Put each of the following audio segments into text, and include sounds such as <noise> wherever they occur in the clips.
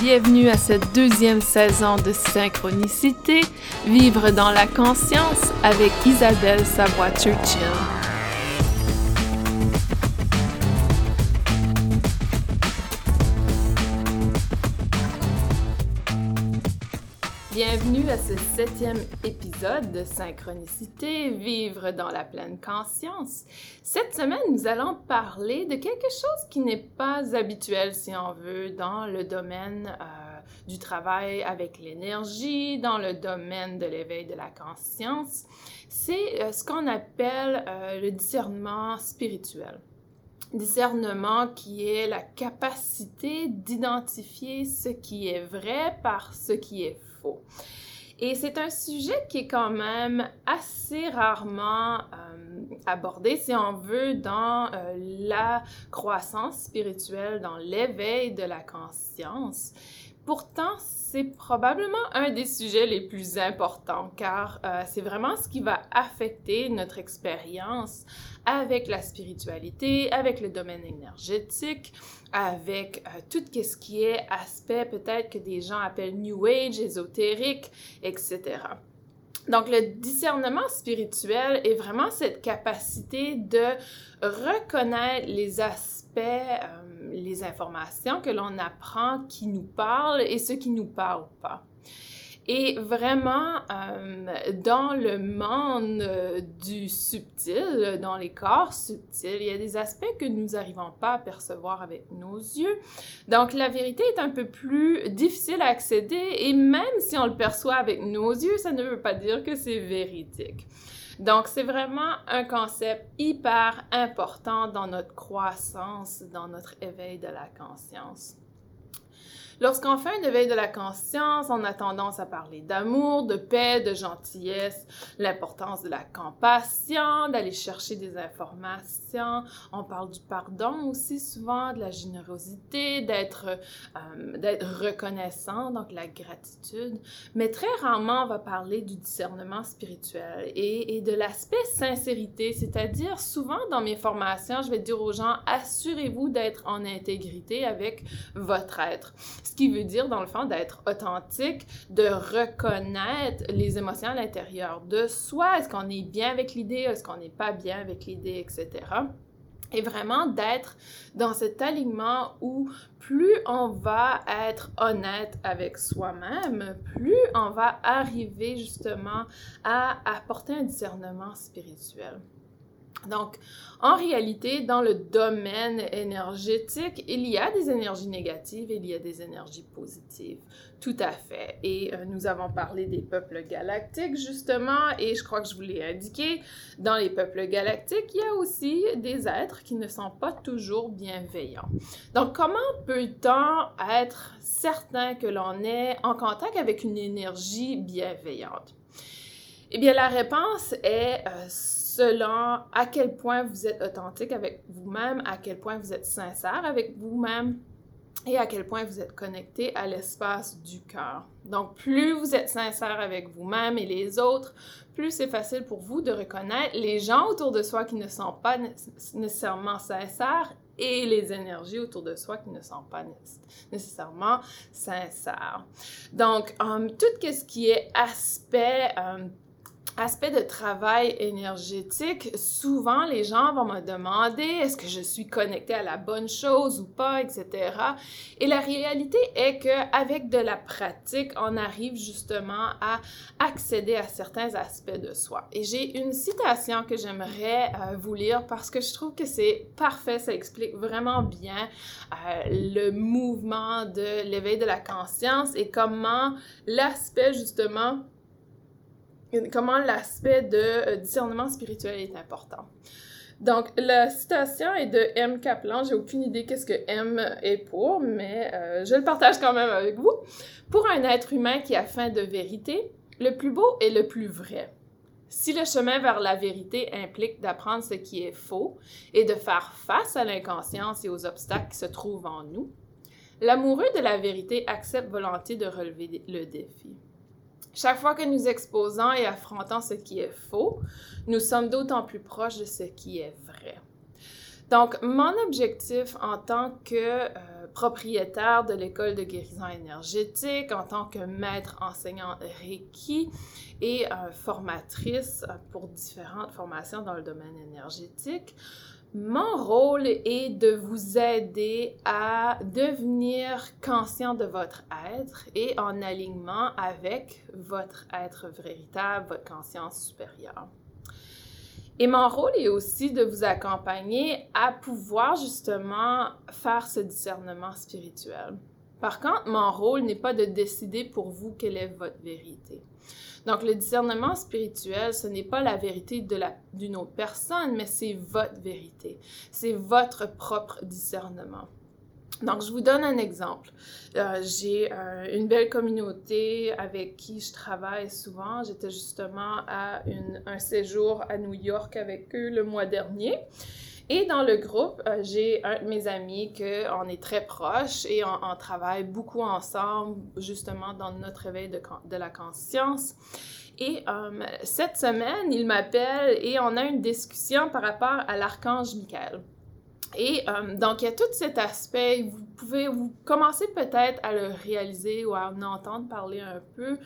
Bienvenue à cette deuxième saison de Synchronicité, Vivre dans la conscience avec Isabelle Savoie-Churchill. Bienvenue à ce septième épisode de Synchronicité, Vivre dans la pleine conscience. Cette semaine, nous allons parler de quelque chose qui n'est pas habituel, si on veut, dans le domaine euh, du travail avec l'énergie, dans le domaine de l'éveil de la conscience. C'est euh, ce qu'on appelle euh, le discernement spirituel discernement qui est la capacité d'identifier ce qui est vrai par ce qui est Et c'est un sujet qui est quand même assez rarement euh, abordé, si on veut, dans euh, la croissance spirituelle, dans l'éveil de la conscience. Pourtant, c'est probablement un des sujets les plus importants car euh, c'est vraiment ce qui va affecter notre expérience avec la spiritualité, avec le domaine énergétique, avec euh, tout ce qui est aspect peut-être que des gens appellent New Age, ésotérique, etc. Donc, le discernement spirituel est vraiment cette capacité de reconnaître les aspects, euh, les informations que l'on apprend qui nous parlent et ceux qui nous parlent pas. Et vraiment, euh, dans le monde euh, du subtil, dans les corps subtils, il y a des aspects que nous n'arrivons pas à percevoir avec nos yeux. Donc, la vérité est un peu plus difficile à accéder et même si on le perçoit avec nos yeux, ça ne veut pas dire que c'est véridique. Donc, c'est vraiment un concept hyper important dans notre croissance, dans notre éveil de la conscience. Lorsqu'on fait un éveil de la conscience, on a tendance à parler d'amour, de paix, de gentillesse, l'importance de la compassion, d'aller chercher des informations. On parle du pardon aussi souvent, de la générosité, d'être euh, d'être reconnaissant, donc la gratitude. Mais très rarement, on va parler du discernement spirituel et, et de l'aspect sincérité, c'est-à-dire souvent dans mes formations, je vais dire aux gens, assurez-vous d'être en intégrité avec votre être. Ce qui veut dire, dans le fond, d'être authentique, de reconnaître les émotions à l'intérieur de soi. Est-ce qu'on est bien avec l'idée? Est-ce qu'on n'est pas bien avec l'idée, etc. Et vraiment d'être dans cet alignement où plus on va être honnête avec soi-même, plus on va arriver justement à apporter un discernement spirituel. Donc, en réalité, dans le domaine énergétique, il y a des énergies négatives il y a des énergies positives. Tout à fait. Et euh, nous avons parlé des peuples galactiques, justement, et je crois que je vous l'ai indiqué, dans les peuples galactiques, il y a aussi des êtres qui ne sont pas toujours bienveillants. Donc, comment peut-on être certain que l'on est en contact avec une énergie bienveillante? Eh bien, la réponse est... Euh, selon à quel point vous êtes authentique avec vous-même, à quel point vous êtes sincère avec vous-même et à quel point vous êtes connecté à l'espace du cœur. Donc, plus vous êtes sincère avec vous-même et les autres, plus c'est facile pour vous de reconnaître les gens autour de soi qui ne sont pas nécessairement sincères et les énergies autour de soi qui ne sont pas nécessairement sincères. Donc, um, tout ce qui est aspect um, aspect de travail énergétique, souvent les gens vont me demander est-ce que je suis connectée à la bonne chose ou pas, etc. Et la réalité est que avec de la pratique, on arrive justement à accéder à certains aspects de soi. Et j'ai une citation que j'aimerais euh, vous lire parce que je trouve que c'est parfait, ça explique vraiment bien euh, le mouvement de l'éveil de la conscience et comment l'aspect justement comment l'aspect de euh, discernement spirituel est important. Donc, la citation est de M. Kaplan. J'ai aucune idée qu'est-ce que M est pour, mais euh, je le partage quand même avec vous. Pour un être humain qui a faim de vérité, le plus beau est le plus vrai. Si le chemin vers la vérité implique d'apprendre ce qui est faux et de faire face à l'inconscience et aux obstacles qui se trouvent en nous, l'amoureux de la vérité accepte volontiers de relever le défi. Chaque fois que nous exposons et affrontons ce qui est faux, nous sommes d'autant plus proches de ce qui est vrai. Donc, mon objectif en tant que propriétaire de l'école de guérison énergétique, en tant que maître enseignant Reiki et formatrice pour différentes formations dans le domaine énergétique, mon rôle est de vous aider à devenir conscient de votre être et en alignement avec votre être véritable, votre conscience supérieure. Et mon rôle est aussi de vous accompagner à pouvoir justement faire ce discernement spirituel. Par contre, mon rôle n'est pas de décider pour vous quelle est votre vérité. Donc, le discernement spirituel, ce n'est pas la vérité d'une autre personne, mais c'est votre vérité. C'est votre propre discernement. Donc, je vous donne un exemple. Euh, j'ai euh, une belle communauté avec qui je travaille souvent. J'étais justement à un séjour à New York avec eux le mois dernier. Et dans le groupe, euh, j'ai un de mes amis qu'on est très proches et on, travaille beaucoup ensemble, justement, dans notre éveil de, la conscience. Et euh, cette semaine, il m'appelle et on a une discussion par rapport à l'archange Michael. Et euh, donc, il y a tout cet aspect, vous commencer peut-être à le réaliser ou à en entendre parler un peu.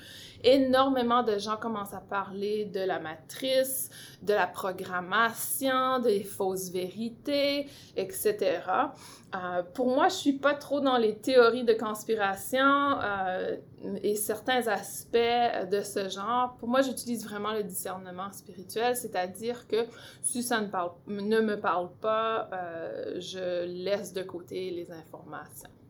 Énormément de gens commencent à parler de la matrice, de la programmation, des fausses vérités, etc. Euh, pour moi, je suis pas trop dans les théories de conspiration euh, et certains aspects de ce genre. Pour moi, j'utilise vraiment le discernement spirituel, c'est-à-dire que si ça ne me parle pas, euh, je laisse de côté les informations.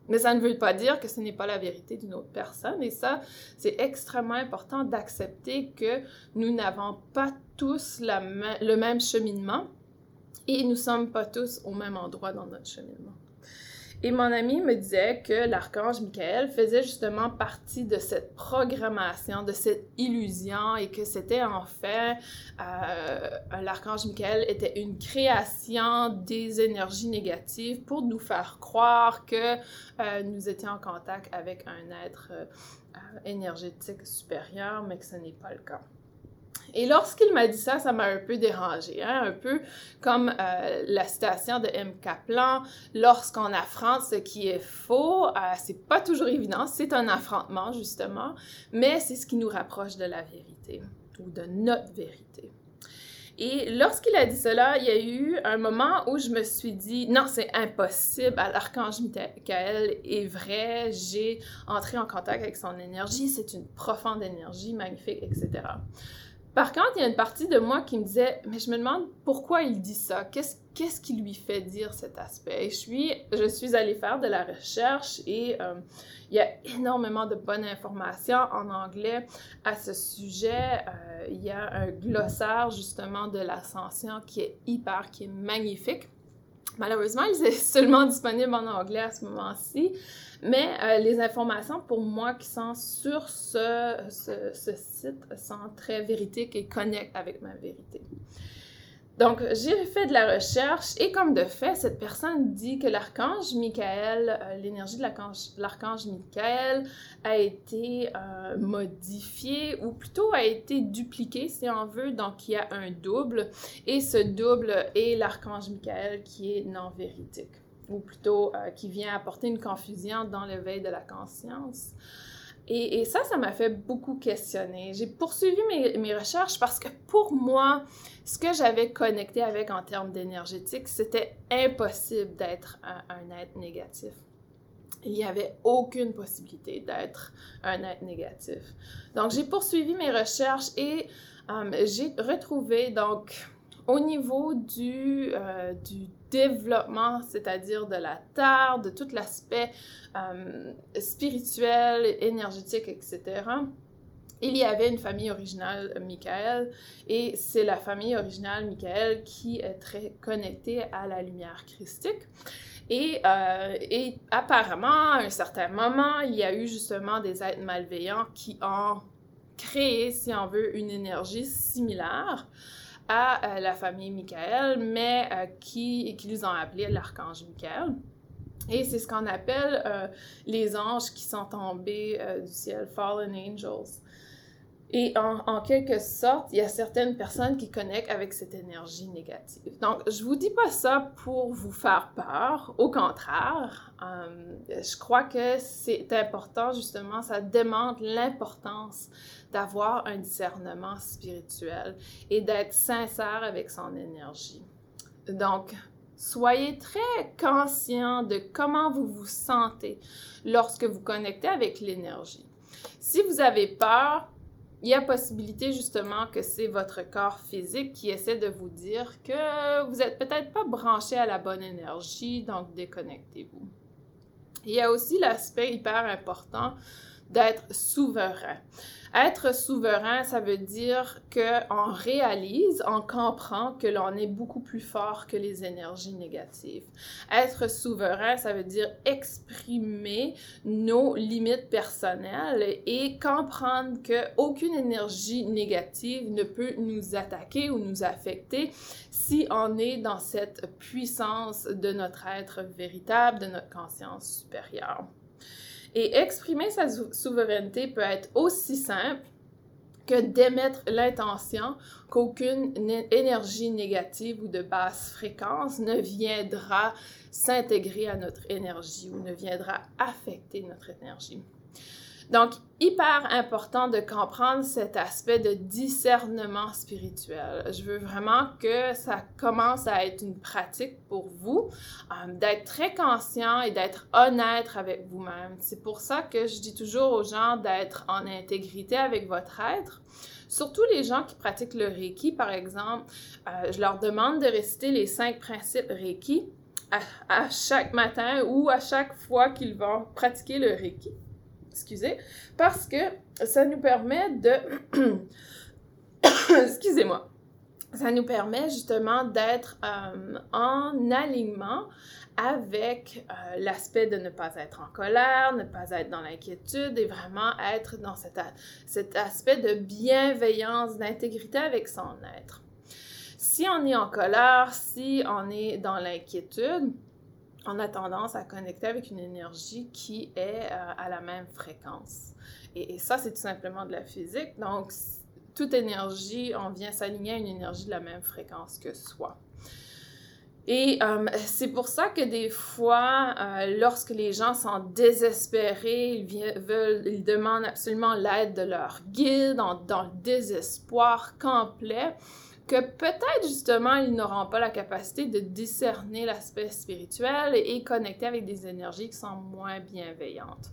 Mais ça ne veut pas dire que ce n'est pas la vérité d'une autre personne. Et ça, c'est extrêmement important d'accepter que nous n'avons pas tous le même cheminement et nous ne sommes pas tous au même endroit dans notre cheminement. Et mon ami me disait que l'archange Michael faisait justement partie de cette programmation, de cette illusion, et que c'était en fait, euh, l'archange Michael était une création des énergies négatives pour nous faire croire que euh, nous étions en contact avec un être euh, énergétique supérieur, mais que ce n'est pas le cas. Et lorsqu'il m'a dit ça, ça m'a un peu dérangé, hein? un peu comme euh, la citation de M. Kaplan, lorsqu'on affronte ce qui est faux, euh, c'est pas toujours évident, c'est un affrontement justement, mais c'est ce qui nous rapproche de la vérité ou de notre vérité. Et lorsqu'il a dit cela, il y a eu un moment où je me suis dit, non, c'est impossible, l'archange Michael est vrai, j'ai entré en contact avec son énergie, c'est une profonde énergie, magnifique, etc. Par contre, il y a une partie de moi qui me disait, mais je me demande pourquoi il dit ça. Qu'est-ce qui lui fait dire cet aspect? Et je suis, je suis allée faire de la recherche et euh, il y a énormément de bonnes informations en anglais à ce sujet. Euh, il y a un glossaire justement de l'ascension qui est hyper, qui est magnifique. Malheureusement, il est <laughs> seulement disponible en anglais à ce moment-ci. Mais euh, les informations pour moi qui sont sur ce, ce, site sont très véridiques et connectent avec ma vérité. Donc, j'ai fait de la recherche et comme de fait, cette personne dit que l'archange Michael, euh, l'énergie de l'archange Michael a été euh, modifiée ou plutôt a été dupliquée si on veut. Donc, il y a un double et ce double est l'archange Michael qui est non véridique ou plutôt euh, qui vient apporter une confusion dans l'éveil de la conscience. Et, ça, ça m'a fait beaucoup questionner. J'ai poursuivi mes, recherches parce que pour moi, ce que j'avais connecté avec en termes d'énergétique, c'était impossible d'être un, être négatif. Il n'y avait aucune possibilité d'être un être négatif. Donc, j'ai poursuivi mes recherches et euh, j'ai retrouvé donc au niveau du, euh, du développement, c'est-à-dire de la terre, de tout l'aspect euh, spirituel, énergétique, etc., il y avait une famille originale Michael et c'est la famille originale Michael qui est très connectée à la lumière christique. Et, euh, et, apparemment, à un certain moment, il y a eu justement des êtres malveillants qui ont créé, si on veut, une énergie similaire à euh, la famille Michael, mais euh, qui, qui nous ont appelé l'archange Michael. Et c'est ce qu'on appelle euh, les anges qui sont tombés du ciel, fallen angels. Et en, quelque sorte, il y a certaines personnes qui connectent avec cette énergie négative. Donc, je vous dis pas ça pour vous faire peur. Au contraire, euh, je crois que c'est important, justement, ça démontre l'importance d'avoir un discernement spirituel et d'être sincère avec son énergie. Donc, soyez très conscient de comment vous vous sentez lorsque vous connectez avec l'énergie. Si vous avez peur, il y a possibilité justement que c'est votre corps physique qui essaie de vous dire que vous n'êtes peut-être pas branché à la bonne énergie, donc déconnectez-vous. Il y a aussi l'aspect hyper important d'être souverain. Être souverain, ça veut dire qu'on réalise, on comprend que l'on est beaucoup plus fort que les énergies négatives. Être souverain, ça veut dire exprimer nos limites personnelles et comprendre qu'aucune énergie négative ne peut nous attaquer ou nous affecter si on est dans cette puissance de notre être véritable, de notre conscience supérieure. Et exprimer sa souveraineté peut être aussi simple que d'émettre l'intention qu'aucune énergie négative ou de basse fréquence ne viendra s'intégrer à notre énergie ou ne viendra affecter notre énergie. Donc, hyper important de comprendre cet aspect de discernement spirituel. Je veux vraiment que ça commence à être une pratique pour vous, euh, d'être très conscient et d'être honnête avec vous-même. C'est pour ça que je dis toujours aux gens d'être en intégrité avec votre être. Surtout les gens qui pratiquent le Reiki, par exemple, euh, je leur demande de réciter les cinq principes Reiki à chaque matin ou à chaque fois qu'ils vont pratiquer le Reiki excusez, parce que ça nous permet de... <coughs> Excusez-moi. Ça nous permet justement d'être euh, en alignement avec euh, l'aspect de ne pas être en colère, ne pas être dans l'inquiétude et vraiment être dans cet, cet aspect de bienveillance, d'intégrité avec son être. Si on est en colère, si on est dans l'inquiétude, on a tendance à connecter avec une énergie qui est euh, à la même fréquence. Et, ça, c'est tout simplement de la physique. Donc, toute énergie, on vient s'aligner à une énergie de la même fréquence que soi. Et euh, c'est pour ça que des fois, euh, lorsque les gens sont désespérés, ils, veulent, ils demandent absolument l'aide de leur guide dans le désespoir complet que peut-être justement ils n'auront pas la capacité de discerner l'aspect spirituel et connecter avec des énergies qui sont moins bienveillantes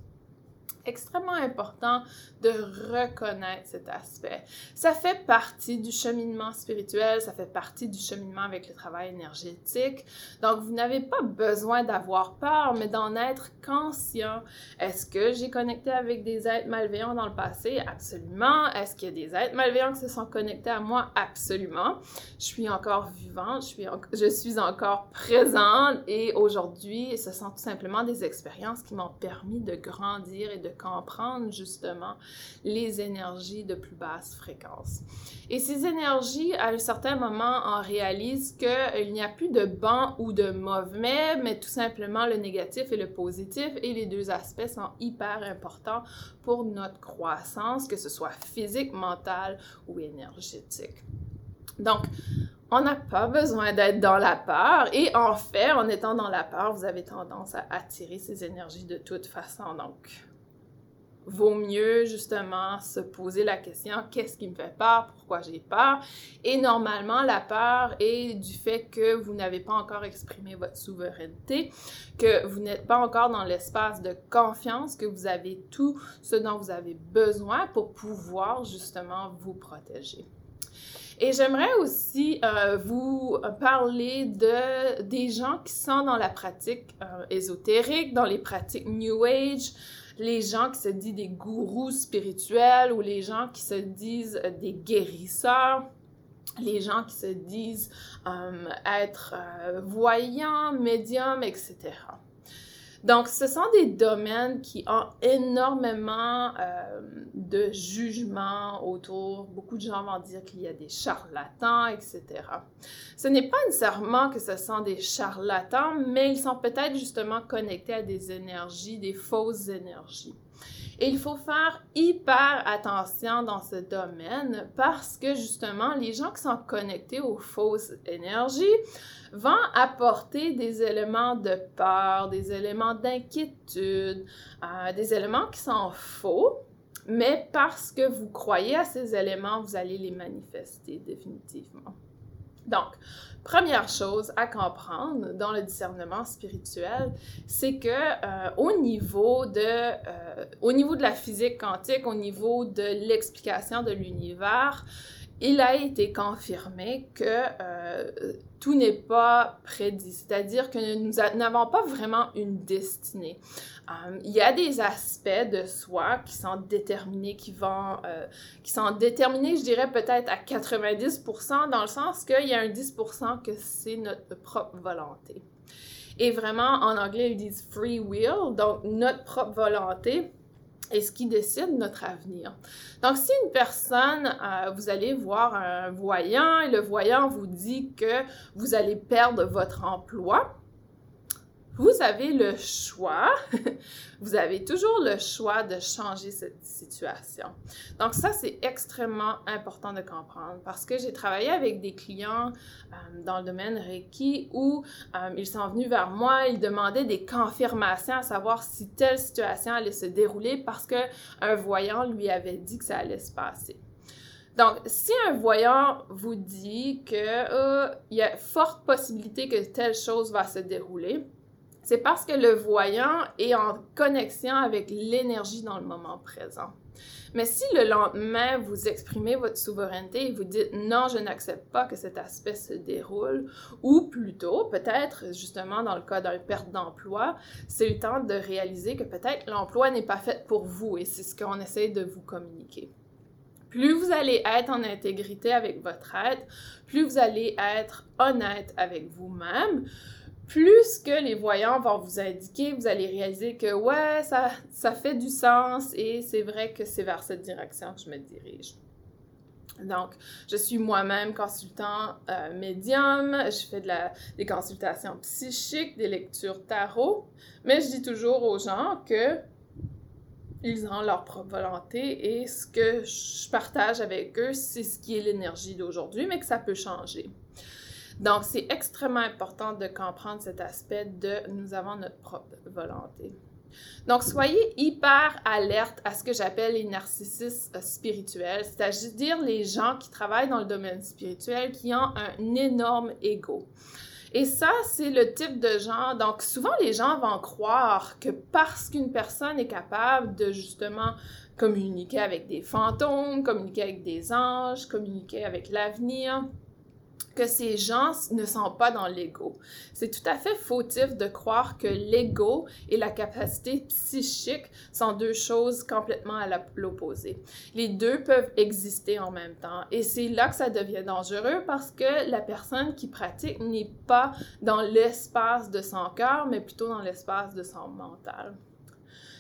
extrêmement important de reconnaître cet aspect. Ça fait partie du cheminement spirituel, ça fait partie du cheminement avec le travail énergétique. Donc, vous n'avez pas besoin d'avoir peur, mais d'en être conscient. Est-ce que j'ai connecté avec des êtres malveillants dans le passé? Absolument. Est-ce qu'il y a des êtres malveillants qui se sont connectés à moi? Absolument. Je suis encore vivante, je suis, je suis encore présente et aujourd'hui, ce sont tout simplement des expériences qui m'ont permis de grandir et de comprendre justement les énergies de plus basse fréquence. Et ces énergies, à un certain moment, on réalise qu'il n'y a plus de bon ou de mauvais, mais tout simplement le négatif et le positif, et les deux aspects sont hyper importants pour notre croissance, que ce soit physique, mentale ou énergétique. Donc, on n'a pas besoin d'être dans la peur. Et en fait, en étant dans la peur, vous avez tendance à attirer ces énergies de toute façon. Donc, vaut mieux justement se poser la question qu'est-ce qui me fait peur, pourquoi j'ai peur? Et normalement, la peur est du fait que vous n'avez pas encore exprimé votre souveraineté, que vous n'êtes pas encore dans l'espace de confiance, que vous avez tout ce dont vous avez besoin pour pouvoir justement vous protéger. Et j'aimerais aussi euh, vous parler de des gens qui sont dans la pratique euh, ésotérique, dans les pratiques New Age, les gens qui se disent des gourous spirituels ou les gens qui se disent euh, des guérisseurs les gens qui se disent euh, être euh, voyants, médiums, etc. Donc, ce sont des domaines qui ont énormément euh, de jugements autour. Beaucoup de gens vont dire qu'il y a des charlatans, etc. Ce n'est pas nécessairement que ce sont des charlatans, mais ils sont peut-être justement connectés à des énergies, des fausses énergies. Et il faut faire hyper attention dans ce domaine parce que justement, les gens qui sont connectés aux fausses énergies vont apporter des éléments de peur, des éléments d'inquiétude, euh, des éléments qui sont faux, mais parce que vous croyez à ces éléments, vous allez les manifester définitivement. Donc, première chose à comprendre dans le discernement spirituel, c'est que euh, au niveau de euh, au niveau de la physique quantique, au niveau de l'explication de l'univers, il a été confirmé que euh, tout n'est pas prédit, c'est-à-dire que nous n'avons pas vraiment une destinée. Euh, il y a des aspects de soi qui sont déterminés, qui vont, euh, qui sont déterminés, je dirais peut-être à 90%, dans le sens qu'il y a un 10% que c'est notre propre volonté. Et vraiment, en anglais, ils disent free will, donc notre propre volonté et ce qui décide notre avenir. Donc, si une personne, euh, vous allez voir un voyant et le voyant vous dit que vous allez perdre votre emploi, vous avez le choix, <laughs> vous avez toujours le choix de changer cette situation. Donc ça, c'est extrêmement important de comprendre parce que j'ai travaillé avec des clients euh, dans le domaine Reiki où euh, ils sont venus vers moi, ils demandaient des confirmations à savoir si telle situation allait se dérouler parce qu'un voyant lui avait dit que ça allait se passer. Donc, si un voyant vous dit qu'il euh, y a forte possibilité que telle chose va se dérouler, c'est parce que le voyant est en connexion avec l'énergie dans le moment présent. Mais si le lendemain, vous exprimez votre souveraineté et vous dites non, je n'accepte pas que cet aspect se déroule, ou plutôt, peut-être, justement, dans le cas d'un perte d'emploi, c'est le temps de réaliser que peut-être l'emploi n'est pas fait pour vous et c'est ce qu'on essaie de vous communiquer. Plus vous allez être en intégrité avec votre être, plus vous allez être honnête avec vous-même, plus que les voyants vont vous indiquer, vous allez réaliser que ouais, ça, fait du sens et c'est vrai que c'est vers cette direction que je me dirige. Donc, je suis moi-même consultant euh, médium, je fais des consultations psychiques, des lectures tarot, mais je dis toujours aux gens que ils ont leur propre volonté et ce que je partage avec eux, c'est ce qui est l'énergie d'aujourd'hui, mais que ça peut changer. Donc, c'est extrêmement important de comprendre cet aspect de nous avons notre propre volonté. Donc, soyez hyper alerte à ce que j'appelle les narcissistes spirituels, c'est-à-dire les gens qui travaillent dans le domaine spirituel qui ont un énorme ego. Et ça, c'est le type de gens. Donc, souvent, les gens vont croire que parce qu'une personne est capable de justement communiquer avec des fantômes, communiquer avec des anges, communiquer avec l'avenir, que ces gens ne sont pas dans l'ego. C'est tout à fait fautif de croire que l'ego et la capacité psychique sont deux choses complètement à l'opposé. Les deux peuvent exister en même temps et c'est là que ça devient dangereux parce que la personne qui pratique n'est pas dans l'espace de son cœur, mais plutôt dans l'espace de son mental.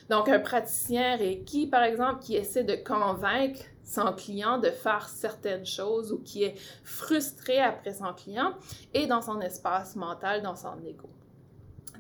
Donc, un praticien Reiki, par exemple, qui essaie de convaincre son client de faire certaines choses ou qui est frustré après son client et dans son espace mental, dans son ego.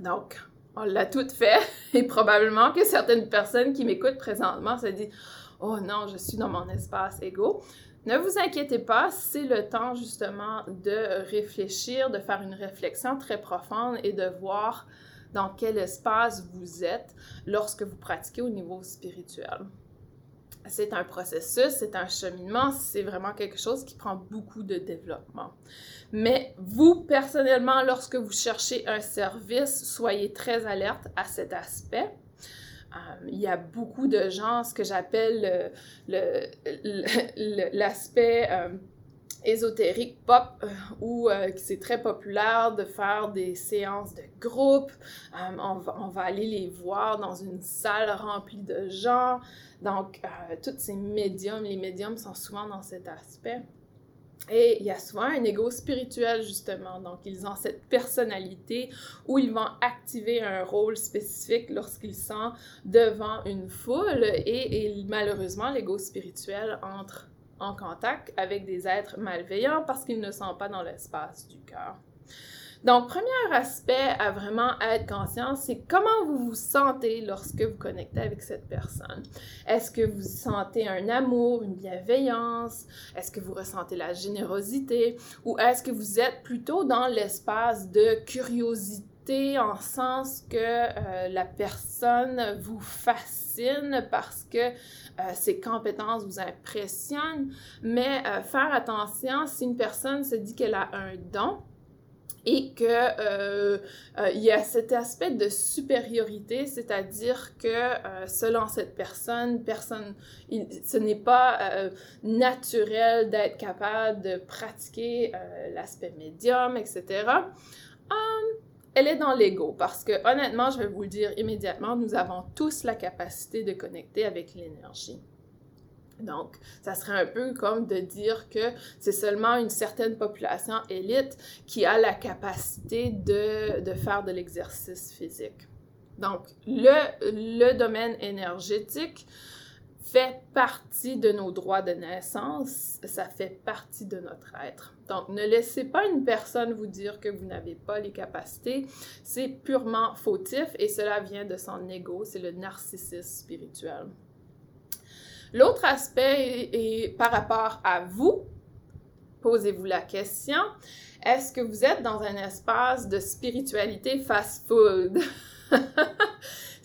Donc, on l'a tout fait <laughs> et probablement que certaines personnes qui m'écoutent présentement se disent Oh non, je suis dans mon espace ego. Ne vous inquiétez pas, c'est le temps justement de réfléchir, de faire une réflexion très profonde et de voir dans quel espace vous êtes lorsque vous pratiquez au niveau spirituel c'est un processus, c'est un cheminement, c'est vraiment quelque chose qui prend beaucoup de développement. Mais vous, personnellement, lorsque vous cherchez un service, soyez très alerte à cet aspect. Euh, il y a beaucoup de gens, ce que j'appelle l'aspect euh, ésotérique pop euh, où c'est très populaire de faire des séances de groupe. On va, on, va, aller les voir dans une salle remplie de gens. Donc, euh, tous ces médiums, les médiums sont souvent dans cet aspect. Et il y a souvent un ego spirituel, justement. Donc, ils ont cette personnalité où ils vont activer un rôle spécifique lorsqu'ils sont devant une foule. Et, et malheureusement, l'ego spirituel entre en contact avec des êtres malveillants parce qu'ils ne sont pas dans l'espace du cœur. Donc, premier aspect à vraiment être conscient, c'est comment vous vous sentez lorsque vous connectez avec cette personne. Est-ce que vous sentez un amour, une bienveillance? Est-ce que vous ressentez la générosité? Ou est-ce que vous êtes plutôt dans l'espace de curiosité en sens que euh, la personne vous parce que euh, ses compétences vous impressionnent, mais euh, faire attention si une personne se dit qu'elle a un don, et que euh, euh, y a cet aspect de supériorité, c'est-à-dire que selon cette personne, personne, ce n'est pas naturel d'être capable de pratiquer l'aspect médium, etc. elle est dans l'ego parce que honnêtement, je vais vous le dire immédiatement, nous avons tous la capacité de connecter avec l'énergie. Donc, ça serait un peu comme de dire que c'est seulement une certaine population élite qui a la capacité de, faire de l'exercice physique. Donc, le, domaine énergétique fait partie de nos droits de naissance, ça fait partie de notre être. Donc, ne laissez pas une personne vous dire que vous n'avez pas les capacités. C'est purement fautif et cela vient de son ego, c'est le narcissisme spirituel. L'autre aspect est, par rapport à vous. Posez-vous la question, est-ce que vous êtes dans un espace de spiritualité fast-food? <laughs>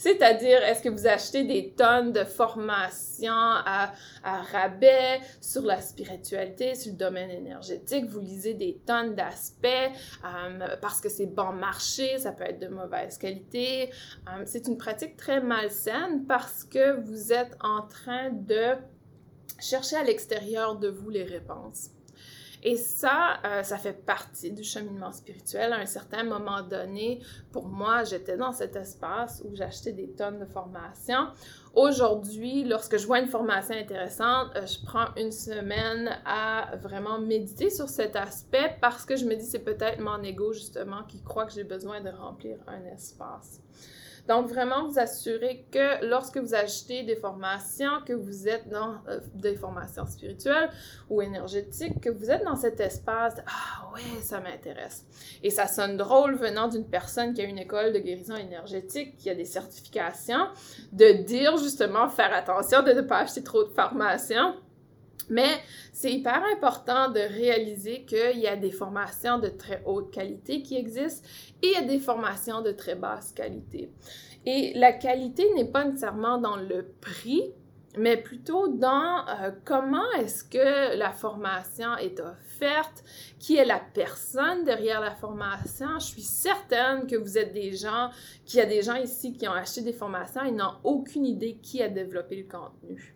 C'est-à-dire, est-ce que vous achetez des tonnes de formations à, rabais sur la spiritualité, sur le domaine énergétique? Vous lisez des tonnes d'aspects euh, parce que c'est bon marché, ça peut être de mauvaise qualité. Euh, c'est une pratique très malsaine parce que vous êtes en train de chercher à l'extérieur de vous les réponses. Et ça, euh, ça fait partie du cheminement spirituel. À un certain moment donné, pour moi, j'étais dans cet espace où j'achetais des tonnes de formations. Aujourd'hui, lorsque je vois une formation intéressante, euh, je prends une semaine à vraiment méditer sur cet aspect parce que je me dis c'est peut-être mon ego justement qui croit que j'ai besoin de remplir un espace. Donc, vraiment vous assurer que lorsque vous achetez des formations, que vous êtes dans euh, des formations spirituelles ou énergétiques, que vous êtes dans cet espace, ah ouais, ça m'intéresse. Et ça sonne drôle venant d'une personne qui a une école de guérison énergétique, qui a des certifications, de dire justement faire attention de ne pas acheter trop de formations mais c'est hyper important de réaliser qu'il y a des formations de très haute qualité qui existent et il y a des formations de très basse qualité. Et la qualité n'est pas nécessairement dans le prix, mais plutôt dans euh, comment est-ce que la formation est offerte, qui est la personne derrière la formation. Je suis certaine que vous êtes des gens, qu'il y a des gens ici qui ont acheté des formations et n'ont aucune idée qui a développé le contenu.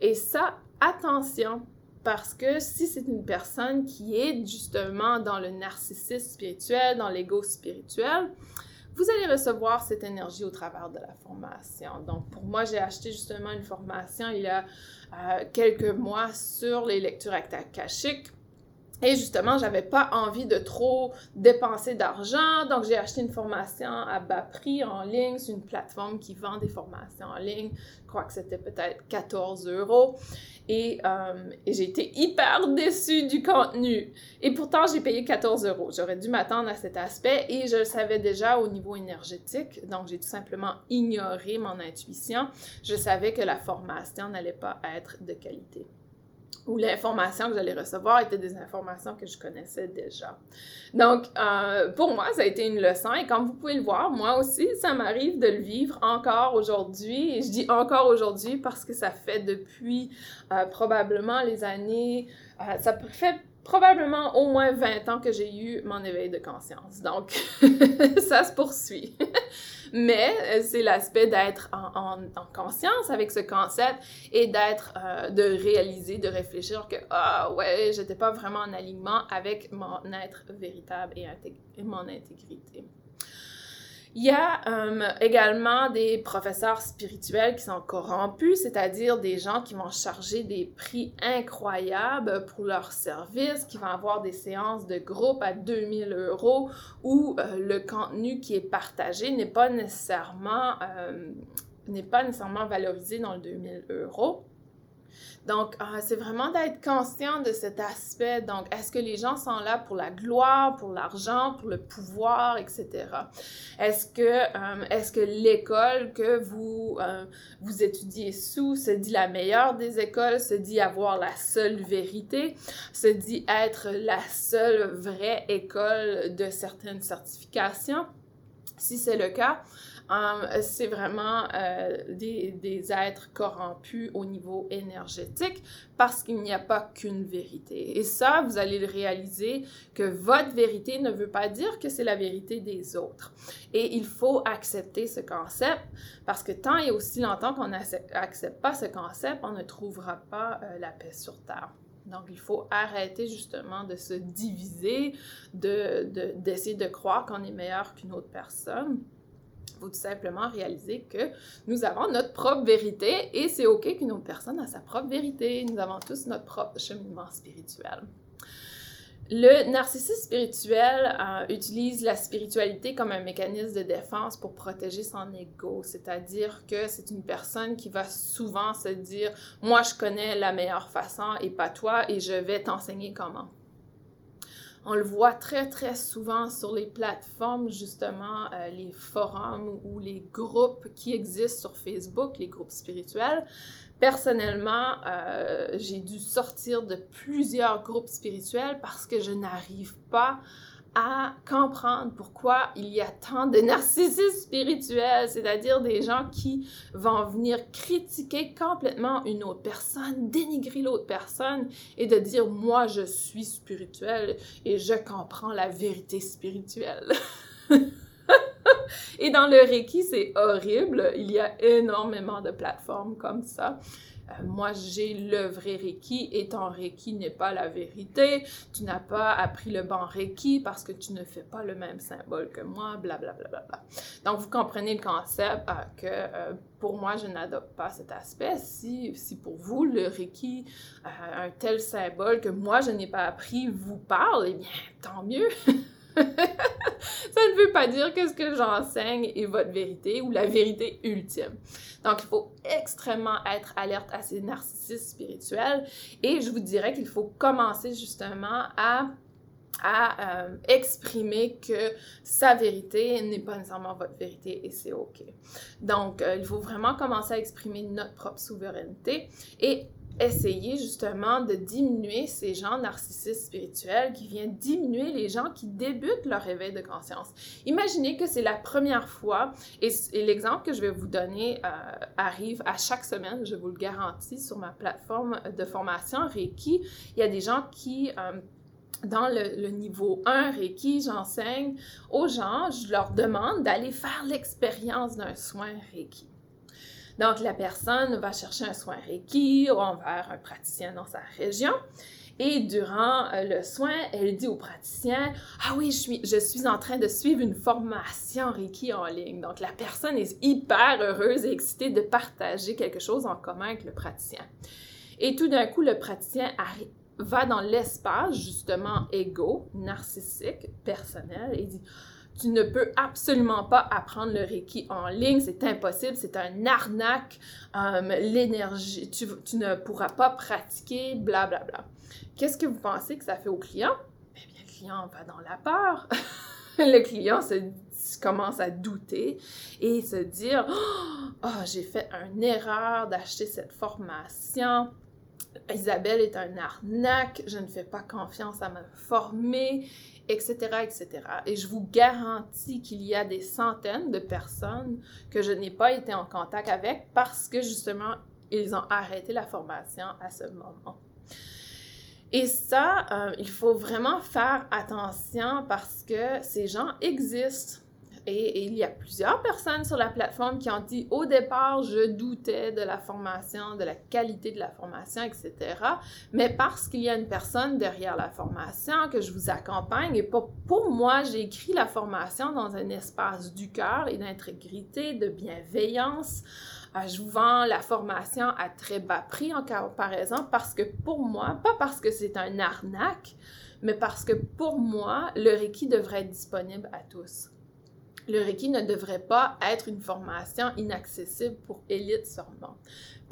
Et ça, attention, parce que si c'est une personne qui est justement dans le narcissisme spirituel, dans l'ego spirituel, vous allez recevoir cette énergie au travers de la formation. Donc, pour moi, j'ai acheté justement une formation il y a euh, quelques mois sur les lectures akashiques. Et justement, j'avais pas envie de trop dépenser d'argent, donc j'ai acheté une formation à bas prix en ligne sur une plateforme qui vend des formations en ligne. Je crois que c'était peut-être 14 euros. Et, euh, et j'ai été hyper déçue du contenu. Et pourtant, j'ai payé 14 euros. J'aurais dû m'attendre à cet aspect et je le savais déjà au niveau énergétique. Donc, j'ai tout simplement ignoré mon intuition. Je savais que la formation n'allait pas être de qualité ou l'information que j'allais recevoir était des informations que je connaissais déjà. Donc, euh, pour moi, ça a été une leçon et comme vous pouvez le voir, moi aussi, ça m'arrive de le vivre encore aujourd'hui. Et je dis encore aujourd'hui parce que ça fait depuis euh, probablement les années, euh, ça fait probablement au moins 20 ans que j'ai eu mon éveil de conscience. Donc, <laughs> ça se poursuit. <laughs> Mais euh, c'est l'aspect d'être en, conscience avec ce concept et d'être, euh, de réaliser, de réfléchir que, ah ouais, j'étais pas vraiment en alignement avec mon être véritable et, et mon intégrité. Il y a euh, également des professeurs spirituels qui sont corrompus, c'est-à-dire des gens qui vont charger des prix incroyables pour leurs services, qui vont avoir des séances de groupe à 2000 euros où euh, le contenu qui est partagé n'est pas nécessairement, euh, n'est pas nécessairement valorisé dans le 2000 euros. Donc, euh, c'est vraiment d'être conscient de cet aspect. Donc, est-ce que les gens sont là pour la gloire, pour l'argent, pour le pouvoir, etc. Est-ce que, euh, est-ce que l'école que vous, euh, vous étudiez sous se dit la meilleure des écoles, se dit avoir la seule vérité, se dit être la seule vraie école de certaines certifications? Si c'est le cas, c'est vraiment euh, des, des, êtres corrompus au niveau énergétique parce qu'il n'y a pas qu'une vérité. Et ça, vous allez le réaliser que votre vérité ne veut pas dire que c'est la vérité des autres. Et il faut accepter ce concept parce que tant et aussi longtemps qu'on n'accepte pas ce concept, on ne trouvera pas euh, la paix sur Terre. Donc, il faut arrêter justement de se diviser, d'essayer de, de croire qu'on est meilleur qu'une autre personne faut tout simplement réaliser que nous avons notre propre vérité et c'est OK qu'une autre personne a sa propre vérité. Nous avons tous notre propre cheminement spirituel. Le narcissisme spirituel euh, utilise la spiritualité comme un mécanisme de défense pour protéger son ego, c'est-à-dire que c'est une personne qui va souvent se dire moi je connais la meilleure façon et pas toi et je vais t'enseigner comment. On le voit très, très souvent sur les plateformes, justement, euh, les forums ou les groupes qui existent sur Facebook, les groupes spirituels. Personnellement, euh, j'ai dû sortir de plusieurs groupes spirituels parce que je n'arrive pas à comprendre pourquoi il y a tant de <laughs> narcissistes spirituels, c'est-à-dire des gens qui vont venir critiquer complètement une autre personne, dénigrer l'autre personne et de dire moi je suis spirituel et je comprends la vérité spirituelle. <laughs> et dans le Reiki, c'est horrible. Il y a énormément de plateformes comme ça. Euh, moi j'ai le vrai Reiki et ton Reiki n'est pas la vérité. Tu n'as pas appris le bon Reiki parce que tu ne fais pas le même symbole que moi, blablabla. Bla, bla, bla, Donc vous comprenez le concept euh, que euh, pour moi je n'adopte pas cet aspect. Si, si pour vous le Reiki, un tel symbole que moi je n'ai pas appris vous parle, eh bien tant mieux. <laughs> ça ne veut pas dire que ce que j'enseigne est votre vérité ou la vérité ultime. Donc, il faut extrêmement être alerte à ces narcissistes spirituels et je vous dirais qu'il faut commencer justement à à euh, exprimer que sa vérité n'est pas nécessairement votre vérité et c'est OK. Donc, euh, il faut vraiment commencer à exprimer notre propre souveraineté et essayer justement de diminuer ces gens narcissistes spirituels qui viennent diminuer les gens qui débutent leur réveil de conscience. Imaginez que c'est la première fois, et, l'exemple que je vais vous donner euh, arrive à chaque semaine, je vous le garantis, sur ma plateforme de formation Reiki. Il y a des gens qui... Euh, dans le, le, niveau 1 Reiki, j'enseigne aux gens, je leur demande d'aller faire l'expérience d'un soin Reiki. Donc, la personne va chercher un soin Reiki envers un praticien dans sa région. Et durant euh, le soin, elle dit au praticien Ah oui, je suis, je suis en train de suivre une formation Reiki en ligne. Donc, la personne est hyper heureuse et excitée de partager quelque chose en commun avec le praticien. Et tout d'un coup, le praticien va dans l'espace, justement, égo, narcissique, personnel, et dit tu ne peux absolument pas apprendre le Reiki en ligne, c'est impossible, c'est un arnaque, euh, l'énergie, tu, ne pourras pas pratiquer, blablabla. Bla, bla. Qu'est-ce que vous pensez que ça fait au client? Eh bien, le client va dans la peur. <laughs> le client se, commence à douter et se dire Oh, j'ai fait une erreur d'acheter cette formation. Isabelle est un arnaque, je ne fais pas confiance à me former etc., etc. Et je vous garantis qu'il y a des centaines de personnes que je n'ai pas été en contact avec parce que justement, ils ont arrêté la formation à ce moment. Et ça, euh, il faut vraiment faire attention parce que ces gens existent. Et, il y a plusieurs personnes sur la plateforme qui ont dit au départ, je doutais de la formation, de la qualité de la formation, etc. Mais parce qu'il y a une personne derrière la formation, que je vous accompagne, et pour, pour moi, j'ai écrit la formation dans un espace du cœur et d'intégrité, de bienveillance. Euh, je vous vends la formation à très bas prix en comparaison parce que pour moi, pas parce que c'est un arnaque, mais parce que pour moi, le Reiki devrait être disponible à tous le Reiki ne devrait pas être une formation inaccessible pour élite seulement.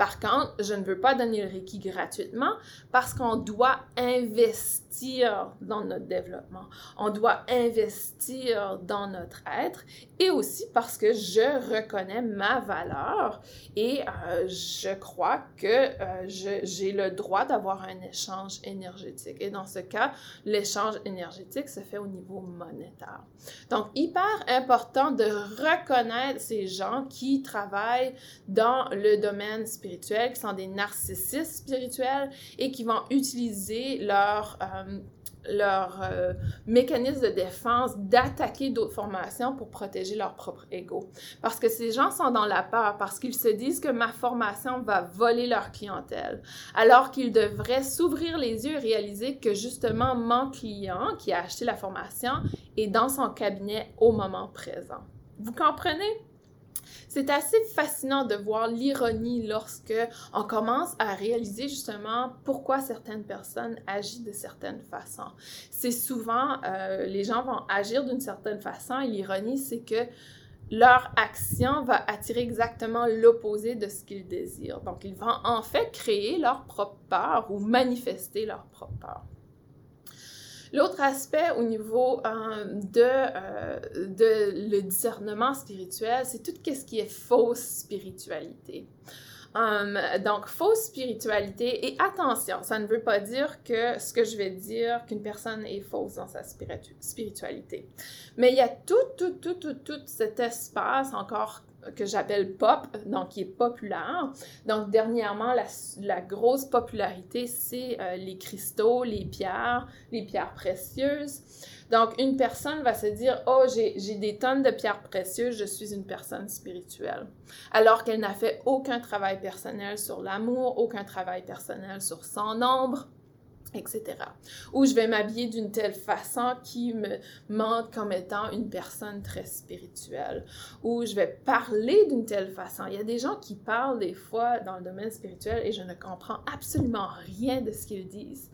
Par contre, je ne veux pas donner le Reiki gratuitement parce qu'on doit investir dans notre développement. On doit investir dans notre être et aussi parce que je reconnais ma valeur et euh, je crois que euh, j'ai le droit d'avoir un échange énergétique. Et dans ce cas, l'échange énergétique se fait au niveau monétaire. Donc, hyper important de reconnaître ces gens qui travaillent dans le domaine spirituel qui sont des narcissistes spirituels et qui vont utiliser leur, euh, leur euh, mécanisme de défense d'attaquer d'autres formations pour protéger leur propre ego. Parce que ces gens sont dans la peur, parce qu'ils se disent que ma formation va voler leur clientèle, alors qu'ils devraient s'ouvrir les yeux et réaliser que justement mon client qui a acheté la formation est dans son cabinet au moment présent. Vous comprenez? C'est assez fascinant de voir l'ironie lorsque on commence à réaliser justement pourquoi certaines personnes agissent de certaines façons. C'est souvent, euh, les gens vont agir d'une certaine façon et l'ironie, c'est que leur action va attirer exactement l'opposé de ce qu'ils désirent. Donc, ils vont en fait créer leur propre peur ou manifester leur propre peur. L'autre aspect au niveau euh, euh, de le discernement spirituel, c'est tout ce qui est fausse spiritualité. Um, donc, fausse spiritualité, et attention, ça ne veut pas dire que ce que je vais dire, qu'une personne est fausse dans sa spiritualité. Mais il y a tout, tout, tout, tout, tout cet espace encore que j'appelle pop, donc qui est populaire. Donc dernièrement, la, grosse popularité, c'est euh, les cristaux, les pierres, les pierres précieuses. Donc une personne va se dire, oh, j'ai des tonnes de pierres précieuses, je suis une personne spirituelle. Alors qu'elle n'a fait aucun travail personnel sur l'amour, aucun travail personnel sur son ombre, etc. Ou je vais m'habiller d'une telle façon qui me montre comme étant une personne très spirituelle. Ou je vais parler d'une telle façon. Il y a des gens qui parlent des fois dans le domaine spirituel et je ne comprends absolument rien de ce qu'ils disent.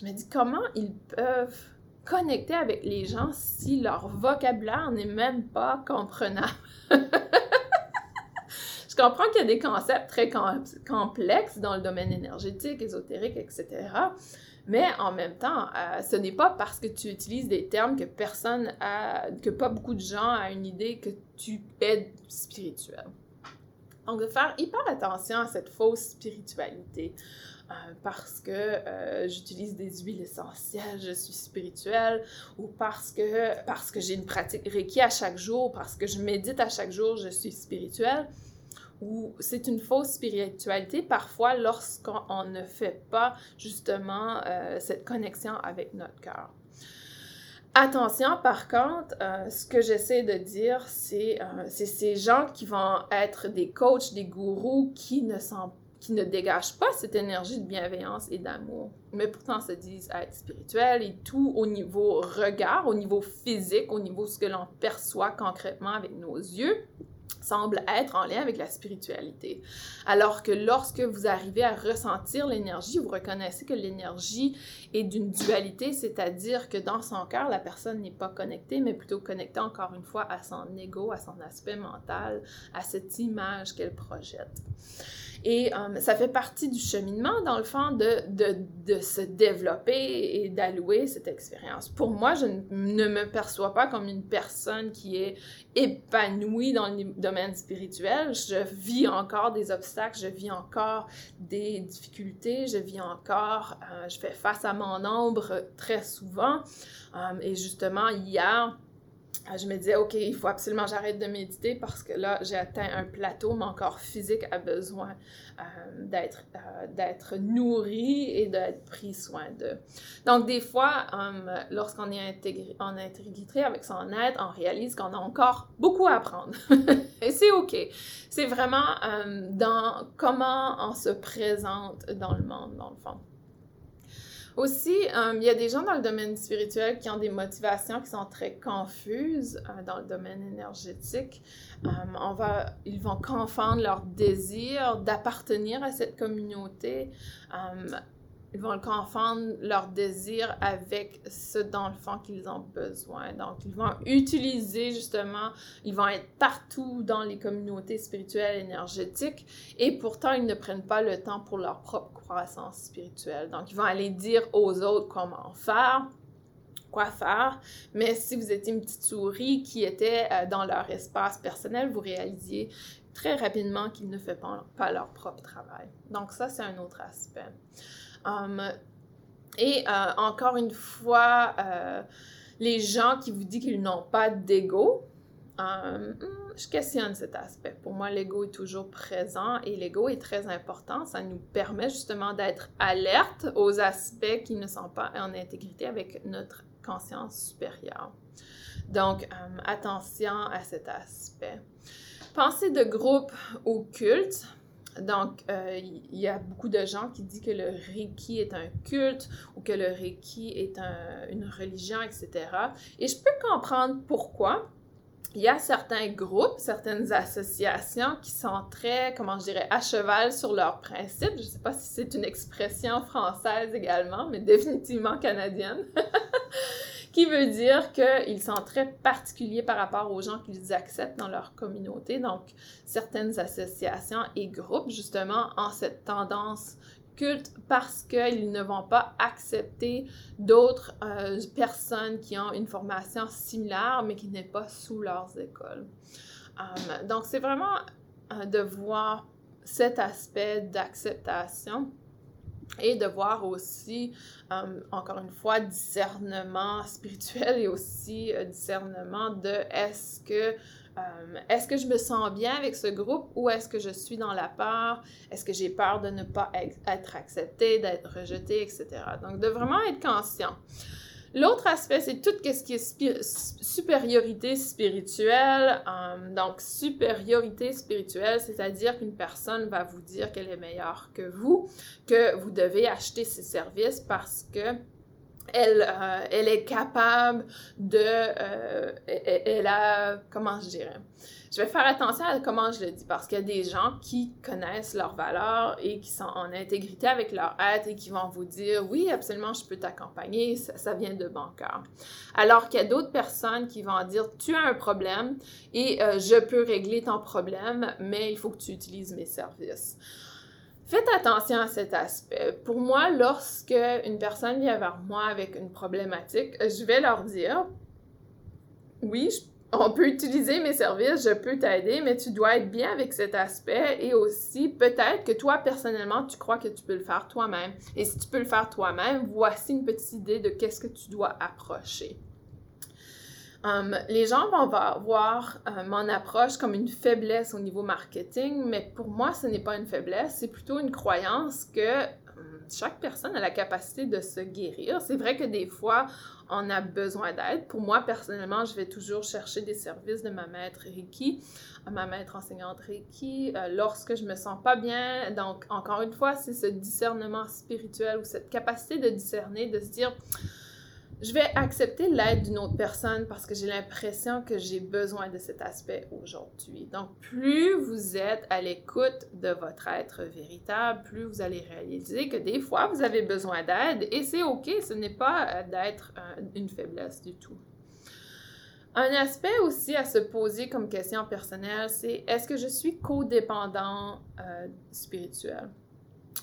Je me dis comment ils peuvent connecter avec les gens si leur vocabulaire n'est même pas comprenable? <laughs> Je comprends qu'il y a des concepts très complexes dans le domaine énergétique, ésotérique, etc. Mais en même temps, euh, ce n'est pas parce que tu utilises des termes que personne a, que pas beaucoup de gens ont une idée que tu es spirituel. Donc, de faire hyper attention à cette fausse spiritualité. Euh, parce que euh, j'utilise des huiles essentielles, je suis spirituelle, ou parce que, parce que j'ai une pratique Reiki à chaque jour, parce que je médite à chaque jour, je suis spirituelle ou c'est une fausse spiritualité parfois lorsqu'on ne fait pas justement euh, cette connexion avec notre cœur. Attention, par contre, euh, ce que j'essaie de dire, c'est euh, ces gens qui vont être des coachs, des gourous qui ne qui ne dégagent pas cette énergie de bienveillance et d'amour, mais pourtant se disent être spirituels et tout au niveau regard, au niveau physique, au niveau ce que l'on perçoit concrètement avec nos yeux, semble être en lien avec la spiritualité. Alors que lorsque vous arrivez à ressentir l'énergie, vous reconnaissez que l'énergie est d'une dualité, c'est-à-dire que dans son cœur, la personne n'est pas connectée, mais plutôt connectée encore une fois à son ego, à son aspect mental, à cette image qu'elle projette. Et euh, ça fait partie du cheminement, dans le fond, de, de, de se développer et d'allouer cette expérience. Pour moi, je ne me perçois pas comme une personne qui est épanouie dans le domaine spirituel. Je vis encore des obstacles, je vis encore des difficultés, je vis encore, euh, je fais face à mon ombre très souvent. Euh, et justement, hier, je me disais, OK, il faut absolument j'arrête de méditer parce que là, j'ai atteint un plateau, mon corps physique a besoin euh, d'être, euh, d'être nourri et d'être pris soin de. Donc, des fois, euh, lorsqu'on est intégré, en intégrité avec son être, on réalise qu'on a encore beaucoup à apprendre. <laughs> et c'est OK. C'est vraiment dans comment on se présente dans le monde, dans le fond. Aussi, euh, il y a des gens dans le domaine spirituel qui ont des motivations qui sont très confuses euh, dans le domaine énergétique. Euh, ils vont confondre leur désir d'appartenir à cette communauté ils vont confondre leur désir avec ce dans le fond qu'ils ont besoin. Donc, ils vont utiliser justement, ils vont être partout dans les communautés spirituelles énergétiques et pourtant ils ne prennent pas le temps pour leur propre croissance spirituelle. Donc, ils vont aller dire aux autres comment faire, quoi faire. Mais si vous étiez une petite souris qui était euh, dans leur espace personnel, vous réalisiez très rapidement qu'ils ne font pas, leur propre travail. Donc ça, c'est un autre aspect. Um, et euh, encore une fois, euh, les gens qui vous disent qu'ils n'ont pas d'ego, um, je questionne cet aspect. Pour moi, l'ego est toujours présent et l'ego est très important. Ça nous permet justement d'être alerte aux aspects qui ne sont pas en intégrité avec notre conscience supérieure. Donc, um, attention à cet aspect. Pensée de groupe ou culte. Donc, euh, il y a beaucoup de gens qui disent que le Reiki est un culte ou que le Reiki est une religion, etc. Et je peux comprendre pourquoi. Il y a certains groupes, certaines associations qui sont très, comment je dirais, à cheval sur leurs principes. Je ne sais pas si c'est une expression française également, mais définitivement canadienne. <laughs> qui veut dire qu'ils sont très particuliers par rapport aux gens qu'ils acceptent dans leur communauté. Donc, certaines associations et groupes, justement, ont cette tendance parce qu'ils ne vont pas accepter d'autres euh, personnes qui ont une formation similaire, mais qui n'est pas sous leurs écoles. Um, donc, c'est vraiment euh, de voir cet aspect d'acceptation et de voir aussi, euh, encore une fois, discernement spirituel et aussi euh, discernement de est-ce que, euh, est-ce que je me sens bien avec ce groupe ou est-ce que je suis dans la peur, est-ce que j'ai peur de ne pas être accepté, d'être rejeté, etc. Donc, de vraiment être conscient. L'autre aspect, c'est tout ce qui est supériorité spirituelle. Euh, donc, supériorité spirituelle, c'est-à-dire qu'une personne va vous dire qu'elle est meilleure que vous, que vous devez acheter ses services parce que elle, euh, elle est capable de... Euh, elle, a... Comment je dirais? Je vais faire attention à comment je le dis parce qu'il y a des gens qui connaissent leurs valeurs et qui sont en intégrité avec leur être et qui vont vous dire oui, absolument, je peux t'accompagner, ça, vient de bon cœur. Alors qu'il y a d'autres personnes qui vont dire tu as un problème et euh, je peux régler ton problème, mais il faut que tu utilises mes services. Faites attention à cet aspect. Pour moi, lorsque une personne vient vers moi avec une problématique, je vais leur dire oui, on peut utiliser mes services, je peux t'aider, mais tu dois être bien avec cet aspect et aussi peut-être que toi personnellement, tu crois que tu peux le faire toi-même. Et si tu peux le faire toi-même, voici une petite idée de qu'est-ce que tu dois approcher. Um, les gens vont voir euh, mon approche comme une faiblesse au niveau marketing, mais pour moi, ce n'est pas une faiblesse, c'est plutôt une croyance que um, chaque personne a la capacité de se guérir. C'est vrai que des fois, on a besoin d'aide. Pour moi, personnellement, je vais toujours chercher des services de ma maître Reiki, ma maître enseignante Reiki, euh, lorsque je me sens pas bien. Donc, encore une fois, c'est ce discernement spirituel ou cette capacité de discerner, de se dire, je vais accepter l'aide d'une autre personne parce que j'ai l'impression que j'ai besoin de cet aspect aujourd'hui. Donc, plus vous êtes à l'écoute de votre être véritable, plus vous allez réaliser que des fois, vous avez besoin d'aide et c'est OK, ce n'est pas euh, d'être euh, une faiblesse du tout. Un aspect aussi à se poser comme question personnelle, c'est est-ce que je suis codépendant euh, spirituel?